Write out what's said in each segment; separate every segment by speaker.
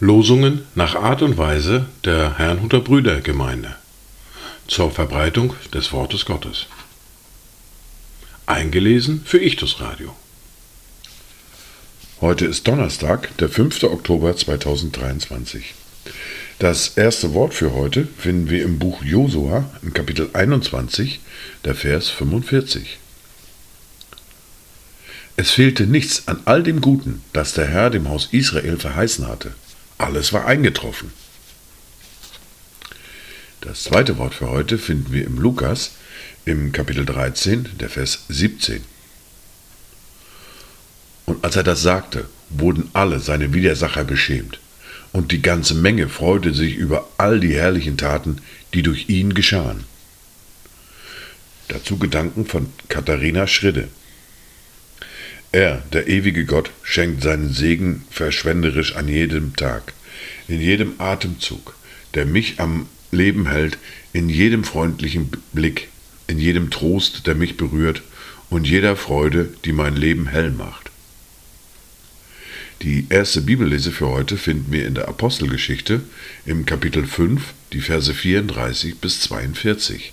Speaker 1: Losungen nach Art und Weise der Herrnhuter Brüdergemeinde zur Verbreitung des Wortes Gottes. Eingelesen für Ichtus Radio. Heute ist Donnerstag, der 5. Oktober 2023. Das erste Wort für heute finden wir im Buch Josua im Kapitel 21, der Vers 45. Es fehlte nichts an all dem Guten, das der Herr dem Haus Israel verheißen hatte. Alles war eingetroffen. Das zweite Wort für heute finden wir im Lukas im Kapitel 13, der Vers 17. Und als er das sagte, wurden alle seine Widersacher beschämt, und die ganze Menge freute sich über all die herrlichen Taten, die durch ihn geschahen. Dazu Gedanken von Katharina Schridde. Er, der ewige Gott, schenkt seinen Segen verschwenderisch an jedem Tag, in jedem Atemzug, der mich am Leben hält, in jedem freundlichen Blick, in jedem Trost, der mich berührt, und jeder Freude, die mein Leben hell macht. Die erste Bibellese für heute finden wir in der Apostelgeschichte im Kapitel 5, die Verse 34 bis 42.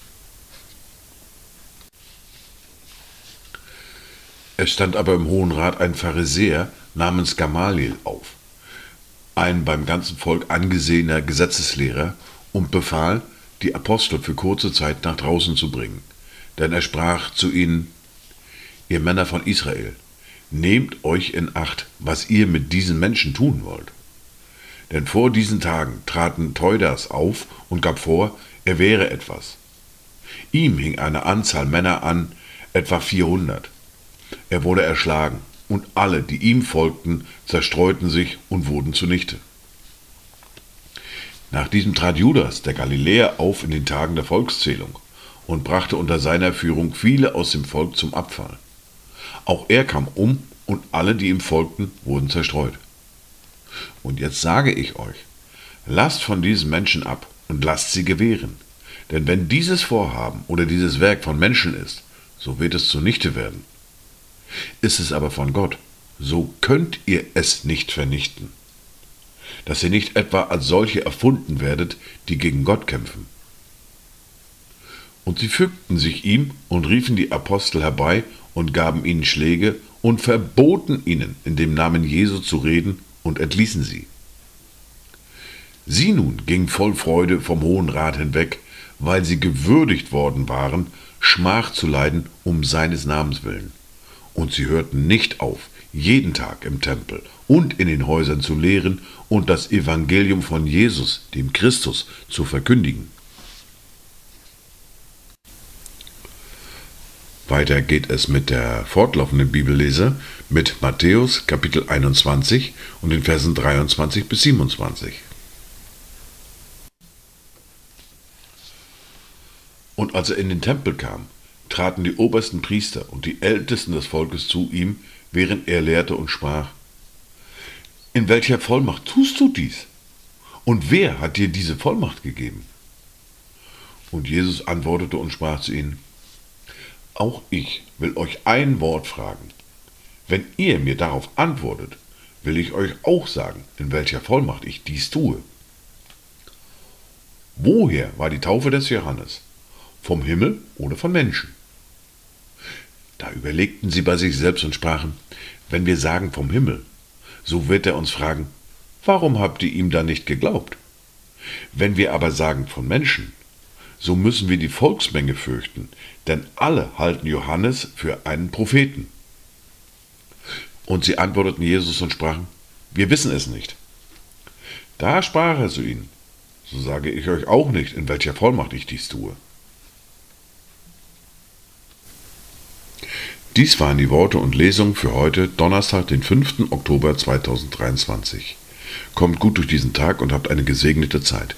Speaker 1: Es stand aber im Hohen Rat ein Pharisäer namens Gamaliel auf, ein beim ganzen Volk angesehener Gesetzeslehrer, und befahl, die Apostel für kurze Zeit nach draußen zu bringen. Denn er sprach zu ihnen, Ihr Männer von Israel, Nehmt euch in Acht, was ihr mit diesen Menschen tun wollt. Denn vor diesen Tagen traten Teudas auf und gab vor, er wäre etwas. Ihm hing eine Anzahl Männer an, etwa 400. Er wurde erschlagen, und alle, die ihm folgten, zerstreuten sich und wurden zunichte. Nach diesem trat Judas, der Galiläer, auf in den Tagen der Volkszählung und brachte unter seiner Führung viele aus dem Volk zum Abfall. Auch er kam um und alle, die ihm folgten, wurden zerstreut. Und jetzt sage ich euch, lasst von diesen Menschen ab und lasst sie gewähren. Denn wenn dieses Vorhaben oder dieses Werk von Menschen ist, so wird es zunichte werden. Ist es aber von Gott, so könnt ihr es nicht vernichten. Dass ihr nicht etwa als solche erfunden werdet, die gegen Gott kämpfen. Und sie fügten sich ihm und riefen die Apostel herbei und gaben ihnen Schläge und verboten ihnen, in dem Namen Jesu zu reden und entließen sie. Sie nun gingen voll Freude vom Hohen Rat hinweg, weil sie gewürdigt worden waren, Schmach zu leiden um seines Namens willen. Und sie hörten nicht auf, jeden Tag im Tempel und in den Häusern zu lehren und das Evangelium von Jesus, dem Christus, zu verkündigen. Weiter geht es mit der fortlaufenden Bibellese mit Matthäus Kapitel 21 und den Versen 23 bis 27. Und als er in den Tempel kam, traten die obersten Priester und die Ältesten des Volkes zu ihm, während er lehrte und sprach, In welcher Vollmacht tust du dies? Und wer hat dir diese Vollmacht gegeben? Und Jesus antwortete und sprach zu ihnen, auch ich will euch ein Wort fragen. Wenn ihr mir darauf antwortet, will ich euch auch sagen, in welcher Vollmacht ich dies tue. Woher war die Taufe des Johannes? Vom Himmel oder von Menschen? Da überlegten sie bei sich selbst und sprachen, wenn wir sagen vom Himmel, so wird er uns fragen, warum habt ihr ihm da nicht geglaubt? Wenn wir aber sagen von Menschen, so müssen wir die Volksmenge fürchten, denn alle halten Johannes für einen Propheten. Und sie antworteten Jesus und sprachen, wir wissen es nicht. Da sprach er zu ihnen, so sage ich euch auch nicht, in welcher Vollmacht ich dies tue. Dies waren die Worte und Lesungen für heute, Donnerstag, den 5. Oktober 2023. Kommt gut durch diesen Tag und habt eine gesegnete Zeit.